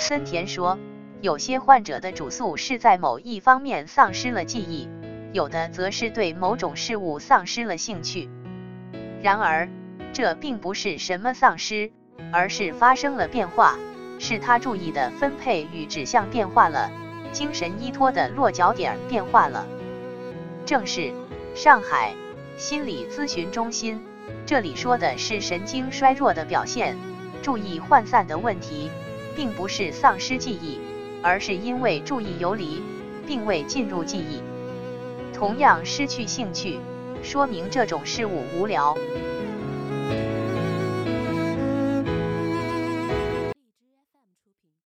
森田说，有些患者的主诉是在某一方面丧失了记忆，有的则是对某种事物丧失了兴趣。然而，这并不是什么丧失，而是发生了变化，是他注意的分配与指向变化了，精神依托的落脚点变化了。正是上海心理咨询中心，这里说的是神经衰弱的表现，注意涣散的问题，并不是丧失记忆，而是因为注意游离，并未进入记忆。同样失去兴趣。说明这种事物无聊。